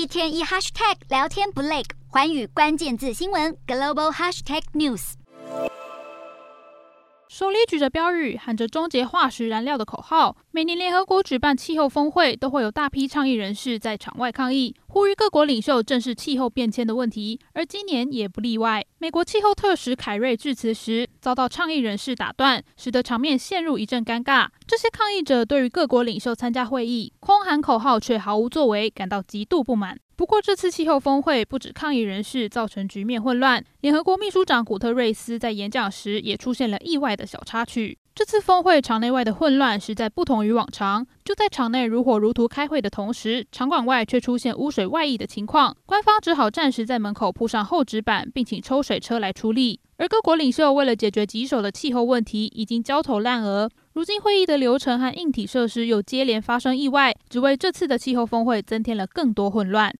一天一 hashtag 聊天不累，环宇关键字新闻 global hashtag news。手里举着标语，喊着“终结化石燃料”的口号。每年联合国举办气候峰会，都会有大批倡议人士在场外抗议，呼吁各国领袖正视气候变迁的问题。而今年也不例外。美国气候特使凯瑞致辞时，遭到倡议人士打断，使得场面陷入一阵尴尬。这些抗议者对于各国领袖参加会议，空喊口号却毫无作为，感到极度不满。不过，这次气候峰会不止抗议人士造成局面混乱，联合国秘书长古特瑞斯在演讲时也出现了意外的小插曲。这次峰会场内外的混乱实在不同于往常。就在场内如火如荼开会的同时，场馆外却出现污水外溢的情况，官方只好暂时在门口铺上厚纸板，并请抽水车来处理。而各国领袖为了解决棘手的气候问题，已经焦头烂额。如今会议的流程和硬体设施又接连发生意外，只为这次的气候峰会增添了更多混乱。